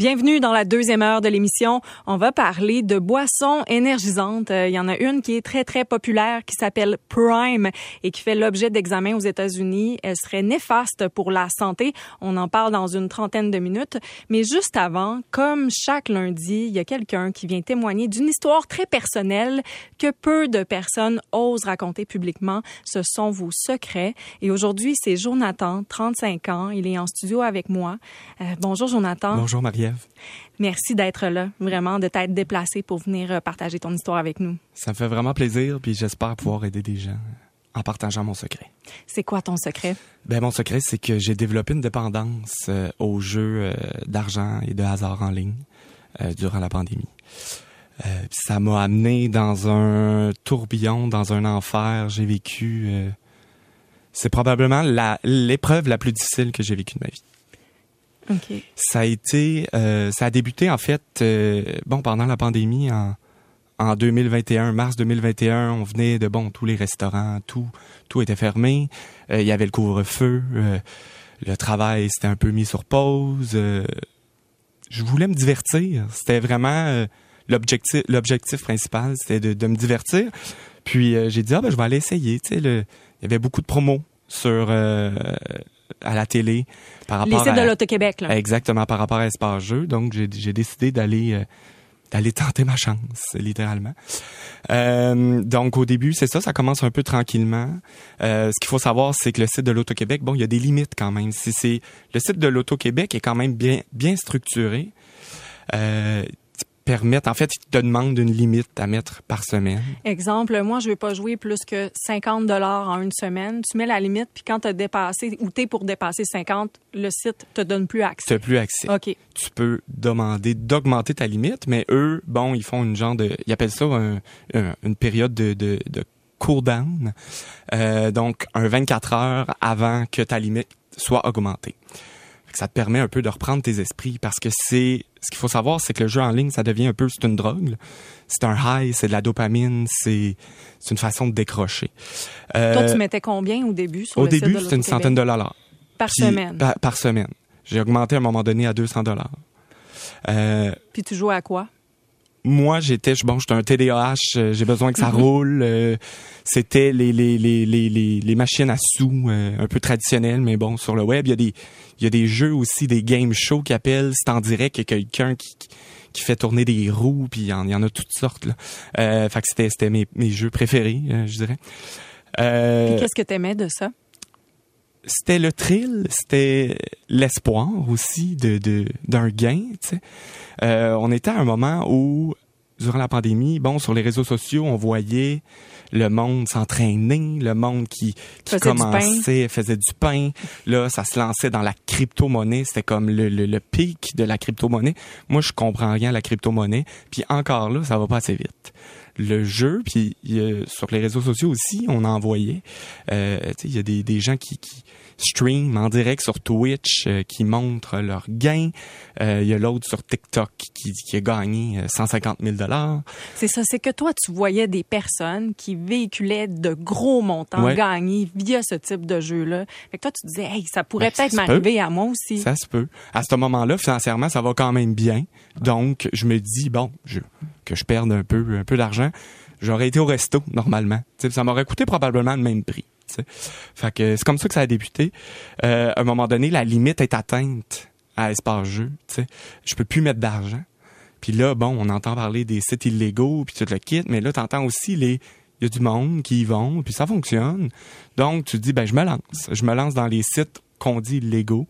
Bienvenue dans la deuxième heure de l'émission. On va parler de boissons énergisantes. Euh, il y en a une qui est très, très populaire qui s'appelle Prime et qui fait l'objet d'examens aux États-Unis. Elle serait néfaste pour la santé. On en parle dans une trentaine de minutes. Mais juste avant, comme chaque lundi, il y a quelqu'un qui vient témoigner d'une histoire très personnelle que peu de personnes osent raconter publiquement. Ce sont vos secrets. Et aujourd'hui, c'est Jonathan, 35 ans. Il est en studio avec moi. Euh, bonjour, Jonathan. Bonjour, Merci d'être là, vraiment, de t'être déplacé pour venir euh, partager ton histoire avec nous. Ça me fait vraiment plaisir, puis j'espère pouvoir aider des gens en partageant mon secret. C'est quoi ton secret? Ben, mon secret, c'est que j'ai développé une dépendance euh, aux jeux euh, d'argent et de hasard en ligne durant la pandémie. ça m'a amené dans un tourbillon, dans un enfer. J'ai vécu... c'est probablement l'épreuve la plus difficile que j'ai vécue de ma vie. Ça a été, euh, ça a débuté en fait, euh, bon, pendant la pandémie en, en 2021, mars 2021, on venait de bon tous les restaurants, tout, tout était fermé. Euh, il y avait le couvre-feu, le travail s'était un peu mis sur pause. je voulais me divertir. C'était vraiment l'objectif, principal, c'était de, de, me divertir. Puis j'ai dit ah ben je vais aller essayer. Tu sais, il y avait beaucoup de promos sur à la télé par rapport Les sites de l'Auto-Québec. Exactement, par rapport à Espace Jeux. Donc, j'ai décidé d'aller euh, d'aller tenter ma chance, littéralement. Euh, donc, au début, c'est ça, ça commence un peu tranquillement. Euh, ce qu'il faut savoir, c'est que le site de l'Auto-Québec, bon, il y a des limites quand même. C'est Le site de l'Auto-Québec est quand même bien, bien structuré. Euh, permettent, en fait, ils te demandent une limite à mettre par semaine. Exemple, moi, je vais pas jouer plus que 50 dollars en une semaine. Tu mets la limite, puis quand tu as dépassé ou tu es pour dépasser 50, le site te donne plus accès. Tu plus accès. OK. Tu peux demander d'augmenter ta limite, mais eux, bon, ils font une genre de, ils appellent ça une période de, de, de cool-down. Euh, donc, un 24 heures avant que ta limite soit augmentée ça te permet un peu de reprendre tes esprits parce que c'est ce qu'il faut savoir c'est que le jeu en ligne ça devient un peu c'est une drogue. C'est un high c'est de la dopamine c'est c'est une façon de décrocher. Euh, toi tu mettais combien au début sur au début c'était une centaine de dollars. Par semaine. par, semaine. J'ai augmenté à un moment donné à 200 dollars. Euh, puis tu jouais à quoi? Moi j'étais bon j'étais un TDAH euh, j'ai besoin que ça mhm. roule euh, c'était les les, les les les machines à sous euh, un peu traditionnelles mais bon sur le web il y a des il y a des jeux aussi des game shows qui appellent c'est en direct il y a quelqu'un qui qui fait tourner des roues puis il y en, a toutes sortes là. Euh, fait que c'était c'était mes, mes jeux préférés je dirais. Euh, qu'est-ce que t'aimais de ça? C'était le thrill, c'était l'espoir aussi de d'un gain. Tu sais. Euh, on était à un moment où, durant la pandémie, bon, sur les réseaux sociaux, on voyait le monde s'entraîner, le monde qui, qui commençait, faisait du pain. Là, ça se lançait dans la crypto-monnaie. C'était comme le, le, le pic de la crypto-monnaie. Moi, je comprends rien à la crypto-monnaie. Puis encore là, ça va pas assez vite le jeu, puis sur les réseaux sociaux aussi, on en voyait. Euh, il y a des, des gens qui, qui stream en direct sur Twitch euh, qui montrent leurs gains. Euh, il y a l'autre sur TikTok qui, qui a gagné 150 000 dollars. C'est ça, c'est que toi, tu voyais des personnes qui véhiculaient de gros montants gagnés via ce type de jeu-là. Fait que toi, tu disais, hey, ça pourrait ben, peut-être m'arriver à moi aussi. Ça se peut. À ce moment-là, financièrement, ça va quand même bien. Donc, je me dis, bon, je, que je perde un peu, un peu d'argent, j'aurais été au resto normalement. ça m'aurait coûté probablement le même prix. Fait que c'est comme ça que ça a débuté. Euh, à un moment donné, la limite est atteinte à espace jeu. sais. Je peux plus mettre d'argent. Puis là, bon, on entend parler des sites illégaux, puis tu le quittes, mais là, tu entends aussi les... Il y a du monde qui y vont, puis ça fonctionne. Donc, tu te dis, ben, je me lance. Je me lance dans les sites qu'on dit illégaux.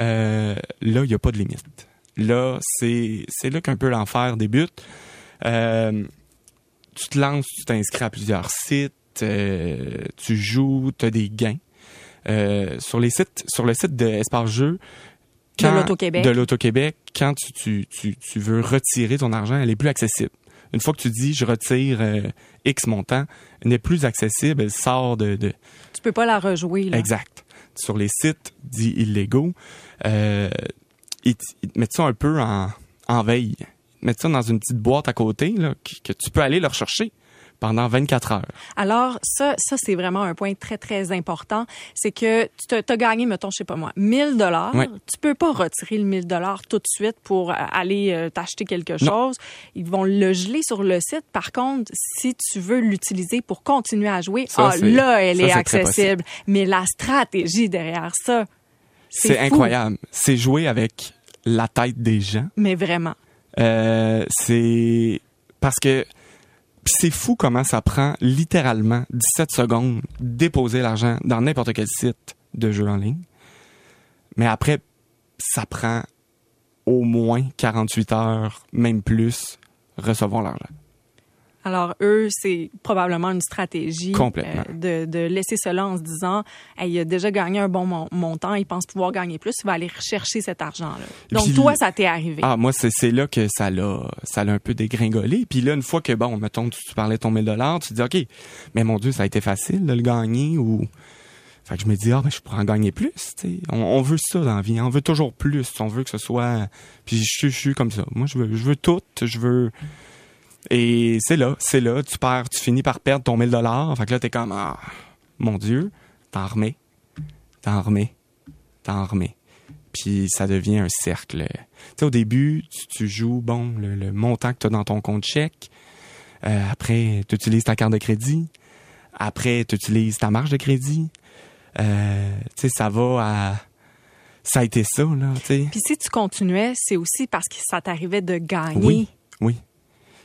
Euh, là, il n'y a pas de limite. Là, c'est, c'est là qu'un peu l'enfer débute. Euh, tu te lances, tu t'inscris à plusieurs sites, tu joues, tu as des gains. Euh, sur les sites, sur le site de Espace Jeux, de l'Auto-Québec. De l'Auto-Québec, quand tu, tu, tu, veux retirer ton argent, elle est plus accessible. Une fois que tu dis je retire euh, X montant, elle n'est plus accessible, elle sort de, de... Tu peux pas la rejouer, là. Exact. Sur les sites dits illégaux, euh, ils, te mettent ça un peu en, en veille. Ils mettent ça dans une petite boîte à côté, là, que, que tu peux aller leur chercher pendant 24 heures. Alors, ça, ça c'est vraiment un point très, très important. C'est que tu as gagné, mettons, je sais pas moi, 1000 dollars. Ouais. Tu peux pas retirer le 1000 dollars tout de suite pour euh, aller euh, t'acheter quelque chose. Ils vont le geler sur le site. Par contre, si tu veux l'utiliser pour continuer à jouer, Ça, ah, là, elle ça, est accessible. Mais la stratégie derrière ça, C'est incroyable. C'est jouer avec la tête des gens. Mais vraiment. Euh, c'est parce que c'est fou comment ça prend littéralement 17 secondes déposer l'argent dans n'importe quel site de jeu en ligne. Mais après, ça prend au moins 48 heures, même plus, recevoir l'argent. Alors, eux, c'est probablement une stratégie euh, de, de laisser cela en se disant, hey, il a déjà gagné un bon mon- montant, il pense pouvoir gagner plus, il va aller rechercher cet argent-là. Donc, Puis- toi, ça t'est arrivé. Ah, moi, c'est, là que ça l'a, ça l'a un peu dégringolé. Puis là, une fois que, bon, mettons, tu, tu parlais de ton 1000 dollars, tu te dis, OK, mais mon Dieu, ça a été facile de le gagner ou... Fait que je me dis, ah, ben, je pourrais en gagner plus, tu sais. On, on veut ça dans la vie. On veut toujours plus. On veut que ce soit... Puis je, suis- je suis comme ça. Moi, je veux, je veux tout. Je veux... Et c'est là, c'est là. Tu perds, tu finis par perdre ton 1000 dollars. Fait que là, t'es comme, ah, mon Dieu, t'en remets. T'en remets. T'en remets. Puis ça devient un cercle. Tu sais, au début, tu, tu joues, bon, le, le montant que tu as dans ton compte chèque. Euh, après, tu utilises ta carte de crédit. Après, tu utilises ta marge de crédit. Euh, tu sais, ça va à... Ça a été ça, là, tu sais. Puis si tu continuais, c'est aussi parce que ça t'arrivait de gagner. Oui, oui.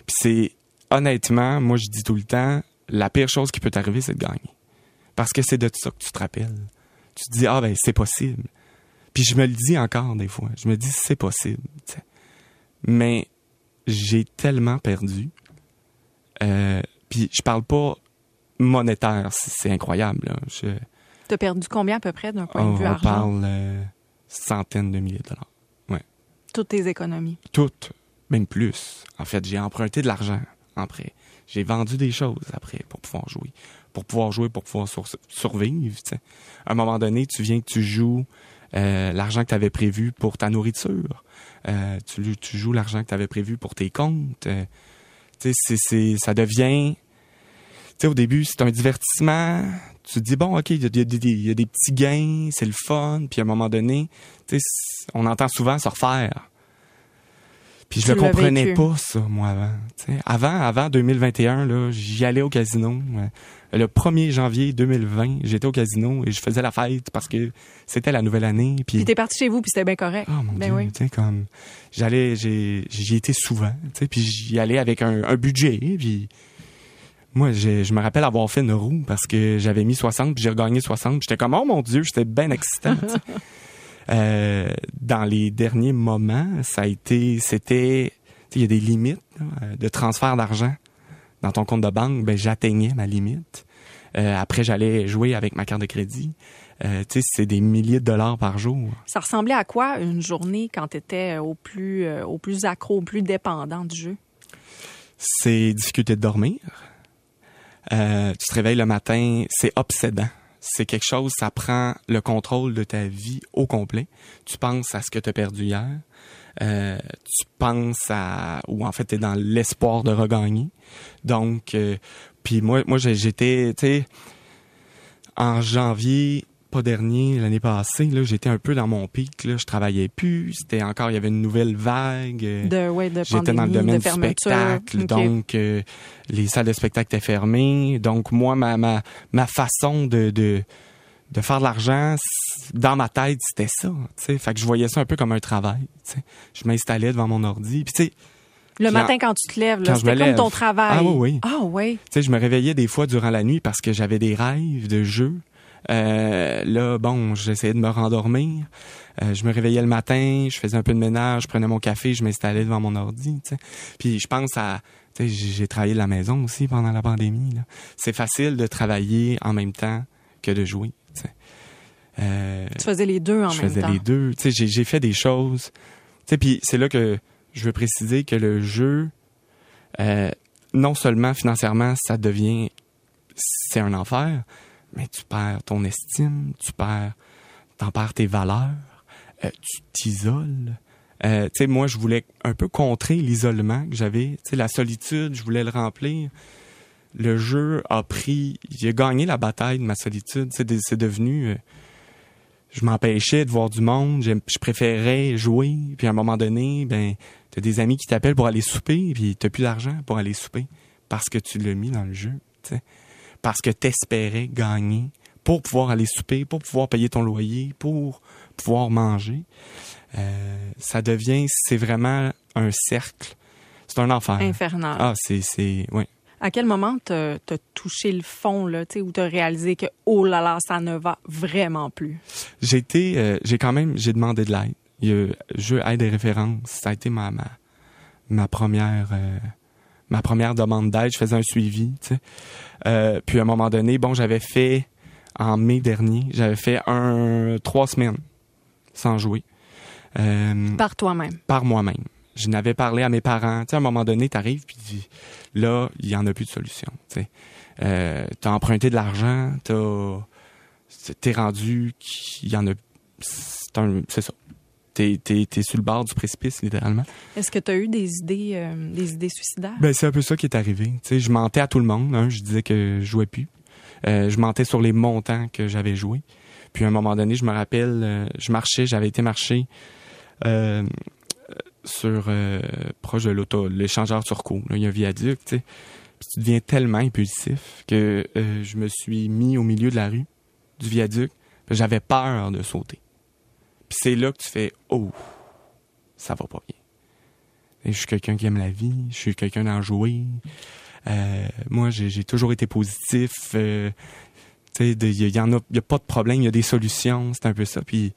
Puis c'est... Honnêtement, moi, je dis tout le temps, la pire chose qui peut t'arriver, c'est de gagner. Parce que c'est de ça que tu te rappelles. Tu te dis, ah ben, c'est possible. Puis je me le dis encore des fois. Je me dis, c'est possible. Mais j'ai tellement perdu. Euh, puis je parle pas monétaire, c'est incroyable. Là. Je, T'as perdu combien à peu près d'un point on, de vue on argent? parle euh, centaines de milliers de dollars. Toutes tes économies. Toutes, même plus. En fait, j'ai emprunté de l'argent après. J'ai vendu des choses après pour pouvoir jouer. Pour pouvoir jouer, pour pouvoir sur- survivre. À un moment donné, tu viens que tu joues euh, l'argent que tu avais prévu pour ta nourriture. Euh, tu, joues l'argent que tu avais prévu pour tes comptes. Euh, ça devient... Au début, c'est un divertissement. Tu te dis, bon, OK, il y, a des- petits gains, c'est le fun. Puis à un moment donné, on entend souvent se refaire. Puis je le comprenais pas, ça, moi, avant. Avant, avant 2021, là, j'y allais au casino. Le 1er janvier 2020, j'étais au casino et je faisais la fête parce que c'était la nouvelle année. Puis, t'es parti chez vous, puis c'était bien correct. oh mon ben Dieu, oui. comme, j'allais, j'ai, j'y étais souvent, puis j'y allais avec un, un budget, puis moi, je me rappelle avoir fait une roue parce que j'avais mis 60 puis j'ai regagné 60. J'étais comme, oh mon Dieu, j'étais bien excitant. tu. Euh, dans les derniers moments, ça a été, c'était, tu il y a des limites là, euh, de transfert d'argent dans ton compte de banque. Ben, j'atteignais ma limite. Euh, après, j'allais jouer avec ma carte de crédit. Euh, tu sais, c'est des milliers de dollars par jour. Ça ressemblait à quoi une journée quand t'étais au plus, euh, au plus accro, au plus dépendant du jeu? c'est difficulté de dormir. Euh, tu te réveilles le matin, c'est obsédant. C'est quelque chose, ça prend le contrôle de ta vie au complet. Tu penses à ce que tu as perdu hier. Euh, tu penses à... Ou en fait, tu dans l'espoir de regagner. Donc, euh, puis moi, moi j'étais, tu en janvier, pas dernier, l'année passée, là, j'étais un peu dans mon pic. Là, je travaillais plus. C'était encore, il y avait une nouvelle vague. euh, De, ouais, de J'étais dans le domaine du spectacle, donc euh, les salles de spectacle étaient fermées. Donc moi, ma, ma, ma façon de, de, de faire de l'argent, dans ma tête, c'était ça. tu sais. Fait que je voyais ça un peu comme un travail. tu sais. Je m'installais devant mon ordi. Puis tu sais, Le matin, quand tu te lèves, c'était comme lève. ton travail. Ah oui, oui. Ah oui. tu sais, je me réveillais des fois durant la nuit parce que j'avais des rêves de jeux. Euh, là, bon, j'essayais de me rendormir. Euh, je me réveillais le matin, je faisais un peu de ménage, je prenais mon café, je m'installais devant mon ordi. Puis je pense à, j'ai travaillé de la maison aussi pendant la pandémie. C'est facile de travailler en même temps que de jouer. tu. Euh, Tu faisais les deux en je même faisais temps. les deux. Tu sais, j'ai, fait des choses. Puis c'est là que je veux préciser que le jeu, non seulement financièrement, ça devient, c'est un enfer, mais tu perds ton estime, tu perds, t'en perds tes valeurs, euh, tu t'isoles. Euh, tu sais, moi, je voulais un peu contrer l'isolement que j'avais, tu sais, la solitude, je voulais le remplir. le jeu a pris, a gagné la bataille de ma solitude. C'est de- c'est devenu, euh, je m'empêchais de voir du monde, je préférais jouer. Puis à un moment donné, ben, t'as des amis qui t'appellent pour aller souper, puis t'as plus d'argent pour aller souper parce que tu l'as mis dans le jeu. Parce que t'espérais gagner pour pouvoir aller souper, pour pouvoir payer ton loyer, pour pouvoir manger. Euh, ça devient, c'est vraiment un cercle. C'est un enfer. Infernal. Ah, c'est, c'est, ouais. À quel moment t'as as touché le fond, là, tu sais, où t'as réalisé que, oh là là, ça ne va vraiment plus? J'ai été, euh, j'ai quand même, j'ai demandé de l'aide. Il y a, jeu aide et référence, ça a été ma ma, ma première euh, ma première demande d'aide. Je faisais un suivi, tu sais. Euh, puis à un moment donné, bon, j'avais fait en mai dernier, j'avais fait un trois semaines sans jouer euh, Par toi-même. par moi-même. Je n'avais parlé à mes parents. Tu sais, à un moment donné, t'arrives puis tu- là, il y en a plus de solution. Tu sais, euh, t'as emprunté de l'argent, t'as, t'es rendu qu'il y en a. C'est un, c'est ça. T'es, t'es sur le bord du précipice littéralement. Est-ce que tu as eu des idées, euh, des idées suicidaires? Ben c'est un peu ça qui est arrivé. Je mentais à tout le monde. Hein, je disais que je jouais plus. Euh, je mentais sur les montants que j'avais joué. Puis à un moment donné, je me rappelle, euh, je marchais, j'avais été marcher sur proche de l'auto, l'échangeur turco. Là, il y a un viaduc, tu sais. Puis tu deviens tellement impulsif que je me suis mis au milieu de la rue, du viaduc. J'avais peur de sauter. Puis c'est là que tu fais oh, ça va pas bien. Et je suis quelqu'un qui aime la vie, je suis quelqu'un d'enjoué. Euh, moi, j'ai toujours été positif. Euh, tu sais, de- il y, en a, y a pas de problème, il y a des solutions. C'est un peu ça. Puis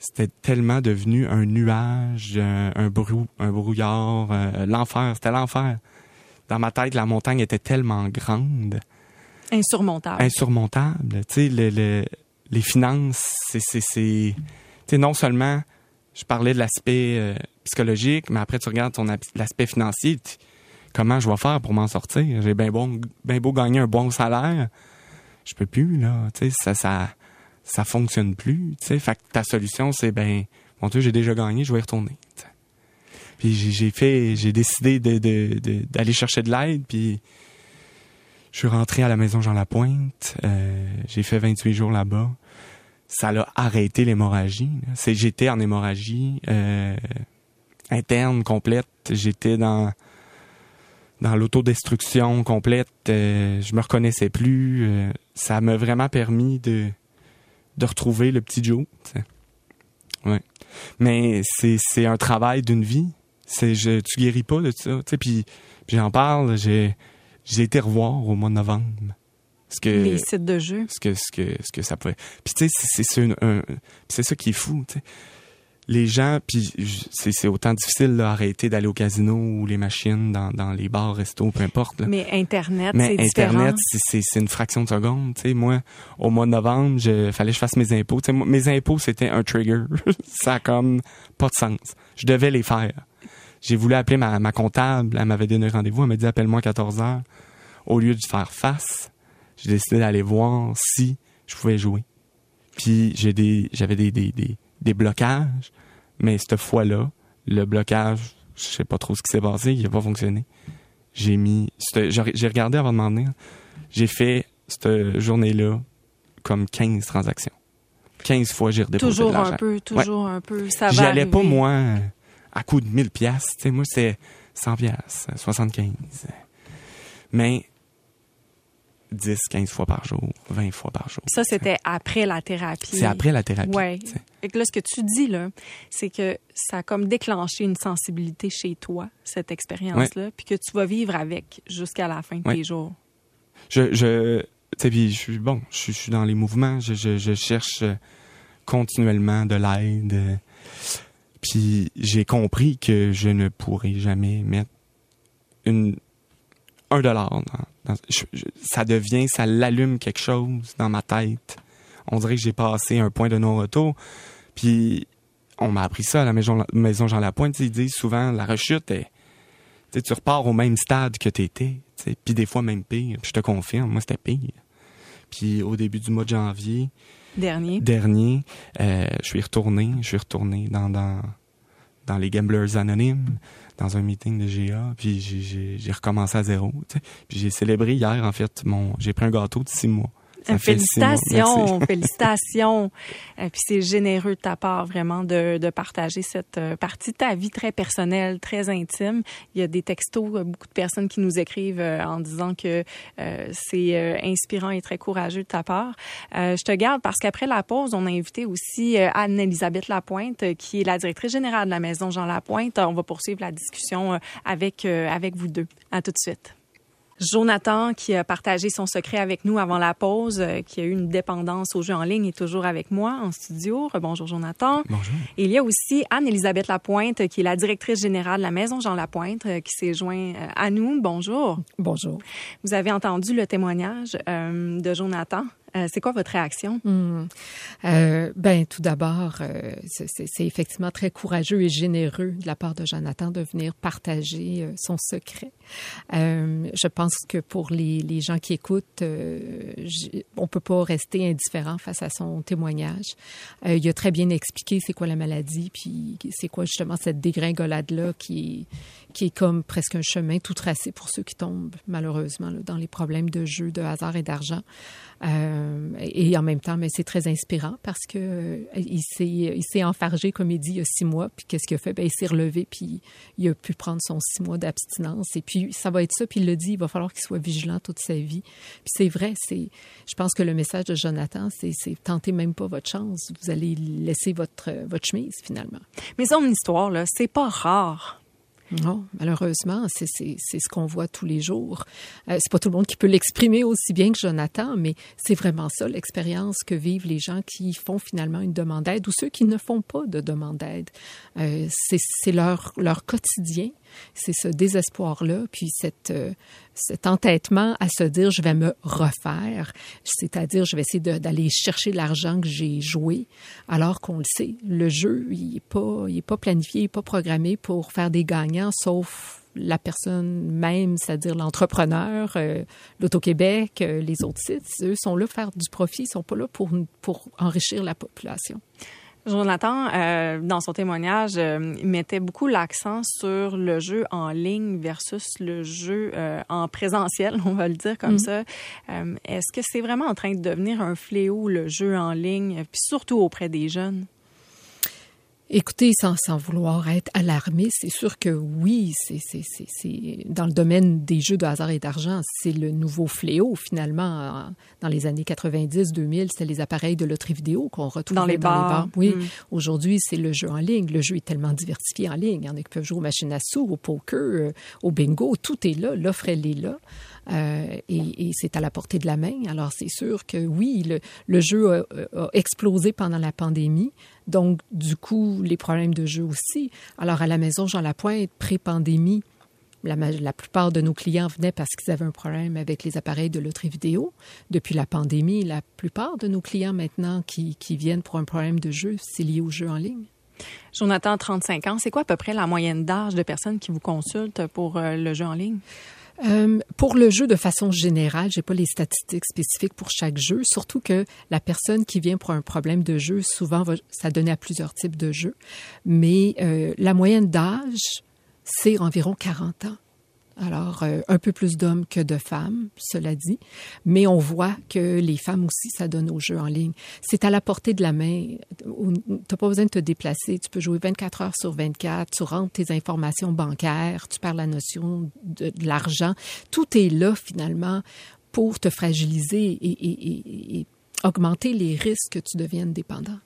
c'était tellement devenu un nuage, un, un brou, un brouillard, euh, l'enfer. C'était l'enfer. Dans ma tête, la montagne était tellement grande, Insurmontable. insurmontable. Tu sais, le, le- les finances, c'est, non seulement je parlais de l'aspect euh, psychologique, mais après tu regardes ton l'aspect financier. comment je vais faire pour m'en sortir? J'ai bien bien beau gagner un bon salaire, je peux plus là. Ça, ça, ça fonctionne plus. Fait que ta solution c'est ben, mon Dieu, j'ai déjà gagné, je vais y retourner. Puis j'ai, fait, j'ai décidé de- d'aller chercher de l'aide, puis je suis rentré à la maison Jean Lapointe. Euh, j'ai fait 28 jours là-bas. Ça l'a arrêté l'hémorragie. j'étais en hémorragie euh, interne complète. J'étais dans dans l'autodestruction complète. Euh, je me reconnaissais plus. Euh, ça m'a vraiment permis de de retrouver le petit Joe. Ouais. Mais c'est c'est un travail d'une vie. C'est je tu guéris pas de ça. tu sais. Puis j'en parle. J'ai j'ai été revoir au mois de novembre. Parce que Les sites de jeu. ce que ce que ce que ça pouvait. Puis tu sais c'est un- c'est ça qui est fou, tu sais. Les gens puis c'est c'est autant difficile là, arrêter d'aller au casino ou les machines dans dans les bars, restos, peu importe. là. Mais Internet, Mais. Internet, c'est- une fraction de seconde. Tu sais, moi, au mois de novembre, je fallait que je fasse mes impôts. Tu sais, moi, mes impôts, c'était un trigger. ça a comme pas de sens. Je devais les faire. J'ai voulu appeler ma, ma comptable. Elle m'avait donné rendez-vous. Elle m'a dit appelle-moi à 14 heures. Au lieu de faire face, j'ai décidé d'aller voir si je pouvais jouer. Puis j'ai des, j'avais des, des, des, des blocages. Mais cette fois-là, le blocage, je sais pas trop ce qui s'est passé, il a pas fonctionné j'ai mis j'ai regardé avant de m'en venir j'ai fait cette journée-là comme 15 transactions 15 fois j'ai redéposé Toujours de un peu, toujours un peu. Ça va allais pas moi à coup de 1000 pièces tu sais moi c'est 100 pièces 75 mais 10 15 fois par jour 20 fois par jour Ça, c'était après la thérapie. c'est après la thérapie sais. Fait que là, ce que tu dis, là, c'est que ça a comme déclenché une sensibilité chez toi, cette expérience-là, puis que tu vas vivre avec jusqu'à la fin de Ouais. tes jours. je je tu sais puis je suis bon je, suis- je suis dans les mouvements je, je, je cherche euh, continuellement de l'aide euh, puis j'ai compris que je ne pourrai jamais mettre une un dollar ça devient ça l'allume quelque chose dans ma tête on dirait que j'ai passé un point de non-retour puis on m'a appris ça à la maison maison Jean Lapointe ils disent souvent la rechute est tu repars au même stade que t'étais, puis des fois même pire. Puis je te confirme, moi c'était pire. Puis au début du mois de janvier Dernier. dernier, euh, je suis retourné, je suis retourné dans dans dans les Gamblers Anonymes, dans un meeting de GA, puis j'ai recommencé à zéro. Puis j'ai célébré hier, en fait, mon j'ai pris un gâteau de six mois. Félicitations, félicitations. Et puis c'est généreux de ta part vraiment de, de partager cette euh, partie de ta vie très personnelle, très intime. Il y a des textos, euh, beaucoup de personnes qui nous écrivent euh, en disant que c'est inspirant et très courageux de ta part. je te garde parce qu'après la pause, on a invité aussi Anne-Elisabeth Lapointe, qui est la directrice générale de la Maison Jean Lapointe. On va poursuivre la discussion avec, avec vous deux. À tout de suite. Jonathan, qui a partagé son secret avec nous avant la pause, euh, qui a eu une dépendance aux jeux en ligne, est toujours avec moi en studio. Bonjour, Jonathan. Bonjour. il y a aussi Anne-Elisabeth Lapointe, qui est la directrice générale de la Maison Jean Lapointe, euh, qui s'est joint euh, à nous. Bonjour. Bonjour. Vous avez entendu le témoignage de Jonathan. Euh, c'est quoi votre réaction? Hmm. Euh, ben, tout d'abord, euh, c'est effectivement très courageux et généreux de la part de Jonathan de venir partager euh, son secret. Euh, je pense que pour les, les gens qui écoutent, on peut pas rester indifférent face à son témoignage. il a très bien expliqué c'est quoi la maladie, puis c'est quoi justement cette dégringolade-là qui, qui est comme presque un chemin tout tracé pour ceux qui tombent malheureusement là, dans les problèmes de jeu, de hasard et d'argent. Euh, et en même temps, mais c'est très inspirant parce que euh, il s'est il s'est enfargé comme il dit il y a six mois. Puis qu'est-ce qu'il a fait? Ben il s'est relevé puis il a pu prendre son six mois d'abstinence. Et puis ça va être ça. Puis il le dit, il va falloir qu'il soit vigilant toute sa vie. Puis c'est vrai. C'est je pense que le message de Jonathan, c'est c'est tentez même pas votre chance. Vous allez laisser votre votre chemise finalement. Mais son histoire là, c'est pas rare. Non, malheureusement, c'est ce qu'on voit tous les jours. Euh, c'est pas tout le monde qui peut l'exprimer aussi bien que Jonathan, mais c'est vraiment ça l'expérience que vivent les gens qui font finalement une demande d'aide ou ceux qui ne font pas de demande d'aide. Euh, c'est leur, leur quotidien c'est ce désespoir-là, puis cette, euh, cet entêtement à se dire je vais me refaire, c'est-à-dire je vais essayer d'aller chercher l'argent que j'ai joué, alors qu'on le sait, le jeu, il n'est pas, est pas planifié, il n'est pas programmé pour faire des gagnants, sauf la personne même, c'est-à-dire l'entrepreneur, euh, l'Auto-Québec, euh, les autres sites, eux sont là pour faire du profit, ils sont pas là pour, pour enrichir la population. Jonathan, euh, dans son témoignage, euh, mettait beaucoup l'accent sur le jeu en ligne versus le jeu euh, en présentiel, on va le dire comme mm. ça. Est-ce que c'est vraiment en train de devenir un fléau, le jeu en ligne, puis surtout auprès des jeunes? Écoutez, sans, sans vouloir être alarmé, c'est sûr que oui, c'est dans le domaine des jeux de hasard et d'argent, c'est le nouveau fléau finalement. Dans les années 90-2000, c'était les appareils de loterie vidéo qu'on retrouvait dans les bars. Oui, mm. aujourd'hui, c'est le jeu en ligne. Le jeu est tellement diversifié en ligne. Il y en a qui peuvent jouer aux machines à sous, au poker, euh, au bingo. Tout est là. L'offre, elle est là. Euh, et, c'est à la portée de la main. Alors, c'est sûr que oui, le, jeu a, explosé pendant la pandémie. Donc, du coup, les problèmes de jeu aussi. Alors, à la maison Jean Lapointe, pré-pandémie, la, la, plupart de nos clients venaient parce qu'ils avaient un problème avec les appareils de loterie vidéo. Depuis la pandémie, la plupart de nos clients maintenant qui, qui viennent pour un problème de jeu, c'est lié au jeu en ligne. Jonathan, 35 ans, c'est quoi à peu près la moyenne d'âge de personnes qui vous consultent pour euh, le jeu en ligne? Euh, pour le jeu, de façon générale, j'ai pas les statistiques spécifiques pour chaque jeu, surtout que la personne qui vient pour un problème de jeu, souvent, va s'adonner à plusieurs types de jeux. Mais euh, la moyenne d'âge, c'est environ 40 ans. Alors, euh, un peu plus d'hommes que de femmes, cela dit, mais on voit que les femmes aussi s'adonnent aux jeux en ligne. C'est à la portée de la main. Tu pas besoin de te déplacer. Tu peux jouer 24 heures sur 24. Tu rentres tes informations bancaires. Tu parles la notion de, l'argent. Tout est là, finalement, pour te fragiliser et, et augmenter les risques que tu deviennes dépendant.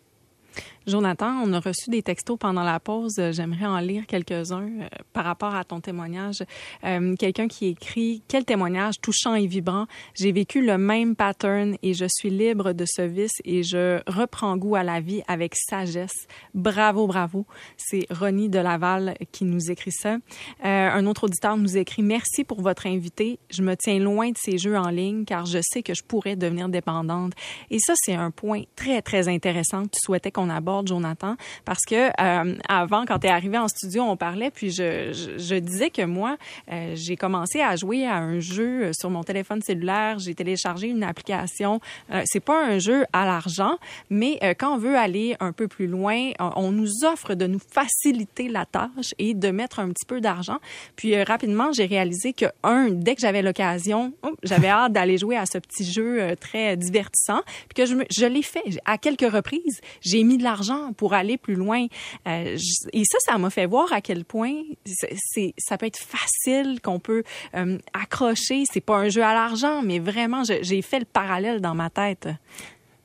Jonathan, on a reçu des textos pendant la pause. J'aimerais en lire quelques-uns euh, par rapport à ton témoignage. Euh, Quelqu'un qui écrit Quel témoignage touchant et vibrant. J'ai vécu le même pattern et je suis libre de ce vice et je reprends goût à la vie avec sagesse. Bravo, bravo. C'est Ronnie de Laval qui nous écrit ça. Euh, un autre auditeur nous écrit Merci pour votre invité. Je me tiens loin de ces jeux en ligne car je sais que je pourrais devenir dépendante. Et ça, c'est un point très, très intéressant tu souhaitais qu'on qu'on aborde, Jonathan, parce que euh, avant, quand tu es arrivé en studio, on parlait, puis je, disais que moi, euh, j'ai commencé à jouer à un jeu sur mon téléphone cellulaire. J'ai téléchargé une application. Euh, c'est pas un jeu à l'argent, mais quand on veut aller un peu plus loin, on nous offre de nous faciliter la tâche et de mettre un petit peu d'argent. Puis rapidement, j'ai réalisé que un, dès que j'avais l'occasion, j'avais hâte d'aller jouer à ce petit jeu très divertissant, puis que je l'ai fait à quelques reprises. J'ai mis de l'argent pour aller plus loin. Euh, et ça, ça m'a fait voir à quel point c'est, ça peut être facile, qu'on peut euh, accrocher. C'est pas un jeu à l'argent, mais vraiment, j'ai fait le parallèle dans ma tête.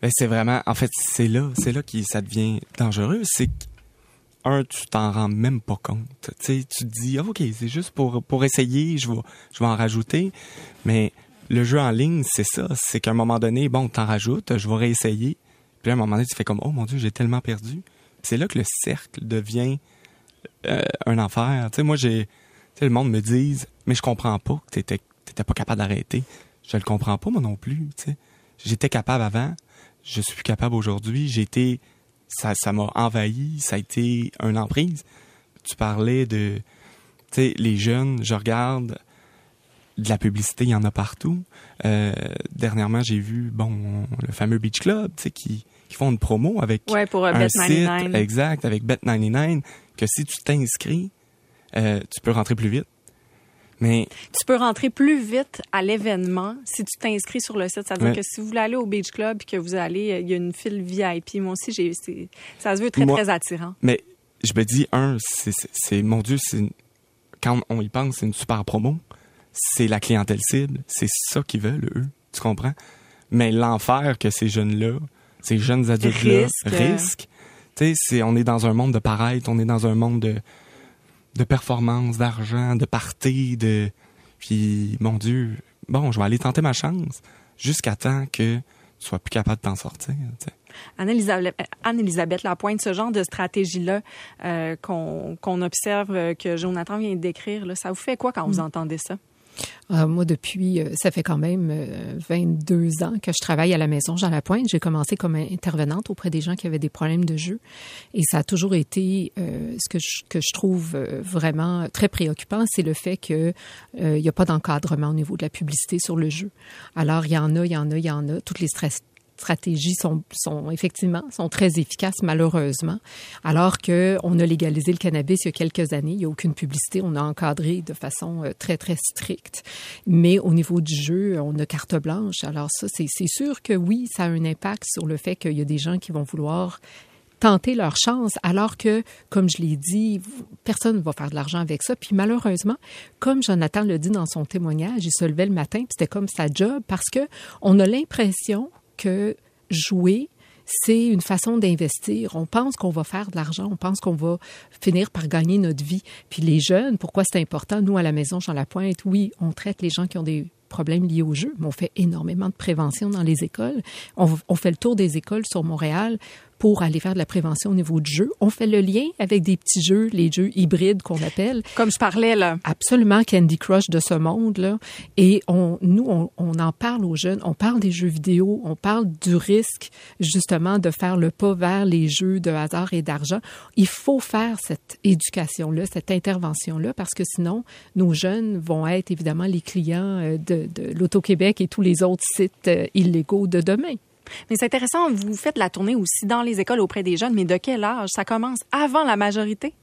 Ben, c'est vraiment, en fait, c'est là, c'est là que ça devient dangereux. C'est un, tu t'en rends même pas compte. Tu te dis, ok, c'est juste pour pour essayer, je vais je vais en rajouter, mais le jeu en ligne, c'est ça. C'est qu'à un moment donné, bon, t'en rajoutes, je vais réessayer. Puis à un moment donné, tu fais comme, oh mon Dieu, j'ai tellement perdu. C'est là que le cercle devient euh, un enfer. Tu sais, moi, j'ai, tu le monde me dise, mais je comprends pas que t'étais, t'étais pas capable d'arrêter. Je le comprends pas, moi non plus, tu sais. J'étais capable avant, je suis capable aujourd'hui. J'ai ça, ça m'a envahi, ça a été une emprise. Tu parlais de, tu sais, les jeunes, je regarde, de la publicité, il y en a partout. Euh, dernièrement, j'ai vu, bon, le fameux Beach Club, tu sais, qui, qui font une promo avec ouais, pour euh, un Bet99. exact, avec Bet99, que si tu t'inscris, euh, tu peux rentrer plus vite. Mais tu peux rentrer plus vite à l'événement si tu t'inscris sur le site. Ça veut dire que si vous voulez aller au Beach Club et que vous allez, il y a une file VIP. Moi aussi, j'ai, ça se veut très très attirant. Mais je me dis un, c'est mon Dieu, c'est quand on y pense, c'est une super promo. C'est la clientèle cible, c'est ça qu'ils veulent eux. Tu comprends? Mais l'enfer que ces jeunes-là ces jeunes adultes-là risquent. Tu sais, on est dans un monde de paraître, on est dans un monde de, de performance, d'argent, de party, de... Puis, mon Dieu, bon, je vais aller tenter ma chance jusqu'à temps que tu sois plus capable de t'en sortir. Anne-Elisabeth, Anne-Elisabeth Lapointe, ce genre de stratégie-là euh, qu'on, observe, euh, que Jonathan vient de décrire, là, ça vous fait quoi quand vous mm. entendez ça? Euh, moi, depuis, euh, ça fait quand même 22 euh, ans que je travaille à la maison Jean Lapointe. J'ai commencé comme intervenante auprès des gens qui avaient des problèmes de jeu. Et ça a toujours été ce que je, que je trouve vraiment très préoccupant, c'est le fait qu'il n'y a pas d'encadrement au niveau de la publicité sur le jeu. Alors, il y en a, il y en a, il y en a. Toutes les stress stratégies sont, sont effectivement sont très efficaces malheureusement. Alors que on a légalisé le cannabis il y a quelques années, il n'y a aucune publicité, on a encadré de façon euh, très très stricte. Mais au niveau du jeu, on a carte blanche. Alors ça, c'est sûr que oui, ça a un impact sur le fait qu'il y a des gens qui vont vouloir tenter leur chance, alors que, comme je l'ai dit, personne ne va faire de l'argent avec ça. Puis malheureusement, comme Jonathan le dit dans son témoignage, il se levait le matin, c'était comme sa job, parce que on a l'impression que jouer, c'est une façon d'investir. On pense qu'on va faire de l'argent, on pense qu'on va finir par gagner notre vie. Puis les jeunes, pourquoi c'est important? Nous, à la maison Jean Lapointe, oui, on traite les gens qui ont des problèmes liés au jeu, mais on fait énormément de prévention dans les écoles. On, on fait le tour des écoles sur Montréal pour aller faire de la prévention au niveau du jeu. On fait le lien avec des petits jeux, les jeux hybrides qu'on appelle. Comme je parlais là. Absolument, Candy Crush de ce monde là. Et on, nous, on, on en parle aux jeunes. On parle des jeux vidéo. On parle du risque justement de faire le pas vers les jeux de hasard et d'argent. Il faut faire cette éducation là, cette intervention là, parce que sinon, nos jeunes vont être évidemment les clients euh, de, de l'Auto-Québec et tous les autres sites euh, illégaux de demain. Mais c'est intéressant, vous faites la tournée aussi dans les écoles auprès des jeunes, mais de quel âge? Ça commence avant la majorité?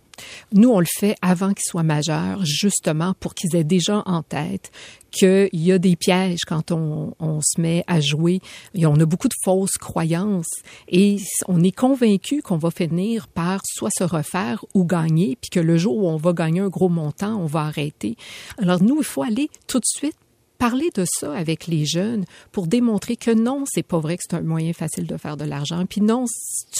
Nous, on le fait avant qu'ils soient majeurs, justement pour qu'ils aient déjà en tête qu'il y a des pièges quand on, se met à jouer. Et on a beaucoup de fausses croyances et on est convaincu qu'on va finir par soit se refaire ou gagner, puis que le jour où on va gagner un gros montant, on va arrêter. Alors nous, il faut aller tout de suite parler de ça avec les jeunes pour démontrer que non, c'est pas vrai que c'est un moyen facile de faire de l'argent. Puis non,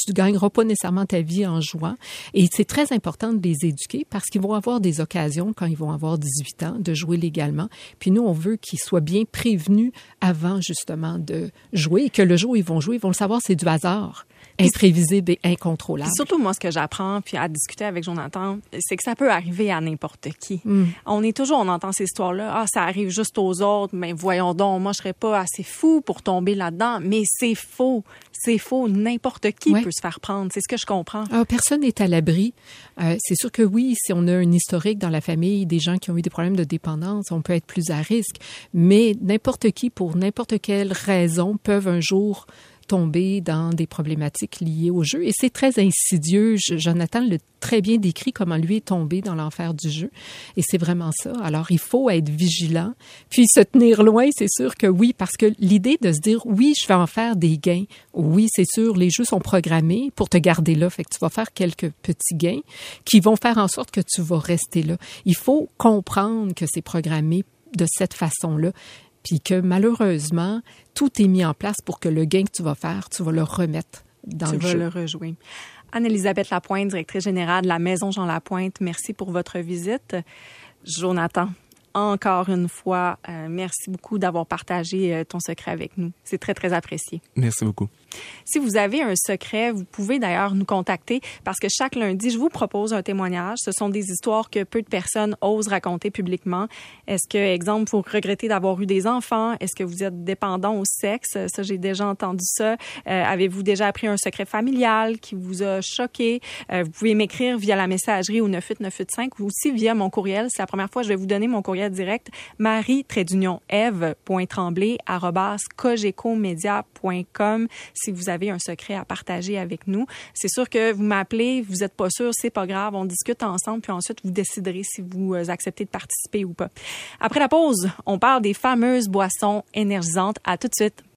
tu gagneras pas nécessairement ta vie en jouant. Et c'est très important de les éduquer parce qu'ils vont avoir des occasions quand ils vont avoir 18 ans de jouer légalement. Puis nous, on veut qu'ils soient bien prévenus avant justement de jouer et que le jour où ils vont jouer, ils vont le savoir, c'est du hasard. Imprévisible et incontrôlable. surtout, moi, ce que j'apprends, puis à discuter avec Jonathan, c'est que ça peut arriver à n'importe qui. Mm. On est toujours, on entend ces histoires-là, ah, ça arrive juste aux autres, mais voyons donc, moi, je serais pas assez fou pour tomber là-dedans. Mais c'est faux. C'est faux. N'importe qui peut se faire prendre. C'est ce que je comprends. Ah, personne n'est à l'abri. Euh, c'est sûr que oui, si on a un historique dans la famille, des gens qui ont eu des problèmes de dépendance, on peut être plus à risque. Mais n'importe qui, pour n'importe quelle raison, peuvent un jour tomber dans des problématiques liées au jeu. Et c'est très insidieux. Jonathan l'a très bien décrit comment lui est tombé dans l'enfer du jeu. Et c'est vraiment ça. Alors, il faut être vigilant. Puis se tenir loin, c'est sûr que oui, parce que l'idée de se dire, oui, je vais en faire des gains. Oui, c'est sûr, les jeux sont programmés pour te garder là. Fait que tu vas faire quelques petits gains qui vont faire en sorte que tu vas rester là. Il faut comprendre que c'est programmé de cette façon-là puis que malheureusement, tout est mis en place pour que le gain que tu vas faire, tu vas le remettre dans le jeu. Tu vas le rejouer. Anne-Elisabeth Lapointe, directrice générale de la Maison Jean Lapointe, merci pour votre visite. Jonathan, encore une fois, euh, merci beaucoup d'avoir partagé euh, ton secret avec nous. C'est très, très apprécié. Merci beaucoup. Si vous avez un secret, vous pouvez d'ailleurs nous contacter parce que chaque lundi, je vous propose un témoignage. Ce sont des histoires que peu de personnes osent raconter publiquement. Est-ce que, exemple, vous regrettez d'avoir eu des enfants? Est-ce que vous êtes dépendant au sexe? Ça, j'ai déjà entendu ça. Euh, avez-vous déjà appris un secret familial qui vous a choqué? Vous pouvez m'écrire via la messagerie au 98985 ou aussi via mon courriel. C'est la première fois que je vais vous donner mon courriel direct. marie eve.tremblay.com si vous avez un secret à partager avec nous. C'est sûr que vous m'appelez, vous n'êtes pas sûr, c'est pas grave, on discute ensemble, puis ensuite vous déciderez si vous euh, acceptez de participer ou pas. Après la pause, on parle des fameuses boissons énergisantes. À tout de suite.